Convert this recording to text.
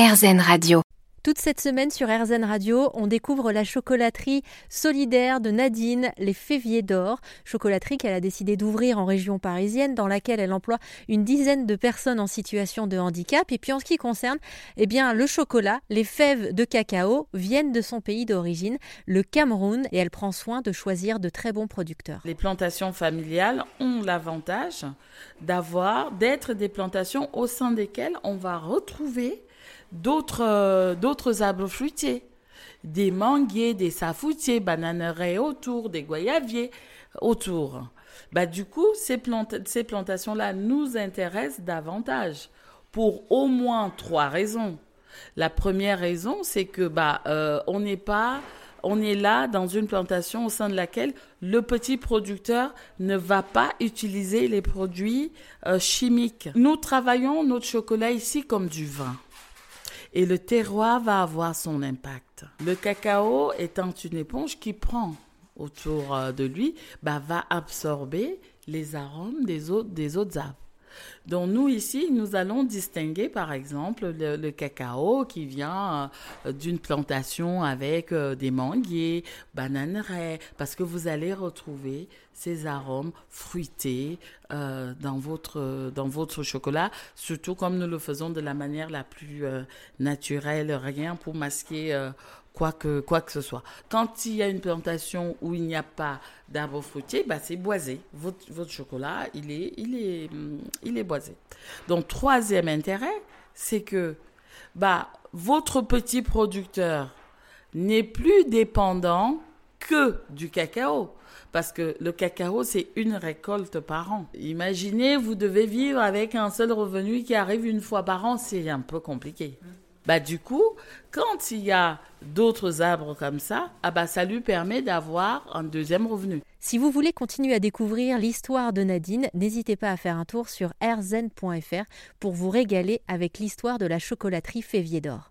RZN Radio. Toute cette semaine sur RZN Radio, on découvre la chocolaterie solidaire de Nadine, les Féviers d'Or. Chocolaterie qu'elle a décidé d'ouvrir en région parisienne, dans laquelle elle emploie une dizaine de personnes en situation de handicap. Et puis en ce qui concerne, eh bien, le chocolat, les fèves de cacao viennent de son pays d'origine, le Cameroun, et elle prend soin de choisir de très bons producteurs. Les plantations familiales ont l'avantage d'avoir, d'être des plantations au sein desquelles on va retrouver d'autres euh, d'autres arbres fruitiers, des manguiers, des safoutiers, bananeraies autour, des goyaviers autour. Bah, du coup, ces, ces plantations-là nous intéressent davantage pour au moins trois raisons. La première raison, c'est que bah, euh, on n'est pas on est là dans une plantation au sein de laquelle le petit producteur ne va pas utiliser les produits euh, chimiques. Nous travaillons notre chocolat ici comme du vin et le terroir va avoir son impact. Le cacao étant une éponge qui prend autour euh, de lui, bah, va absorber les arômes des autres, des autres arbres. Donc nous ici, nous allons distinguer par exemple le, cacao qui vient euh, d'une plantation avec euh, des manguiers, bananeraies, parce que vous allez retrouver ces arômes fruités euh, dans votre dans votre chocolat, surtout comme nous le faisons de la manière la plus naturelle, rien pour masquer quoi que, quoi que ce soit. Quand il y a une plantation où il n'y a pas d'arbres fruitiers, bah c'est boisé. Votre, votre, chocolat, il est, il, est, mm, il est boisé. Donc, troisième intérêt, c'est que bah, votre petit producteur n'est plus dépendant que du cacao. Parce que le cacao, c'est une récolte par an. Imaginez, vous devez vivre avec un seul revenu qui arrive une fois par an, c'est un peu compliqué. Bah, du coup, quand il y a d'autres arbres comme ça, ah bah, ça lui permet d'avoir un deuxième revenu. Si vous voulez continuer à découvrir l'histoire de Nadine, n'hésitez pas à faire un tour sur rzen.fr pour vous régaler avec l'histoire de la chocolaterie Févier d'Or.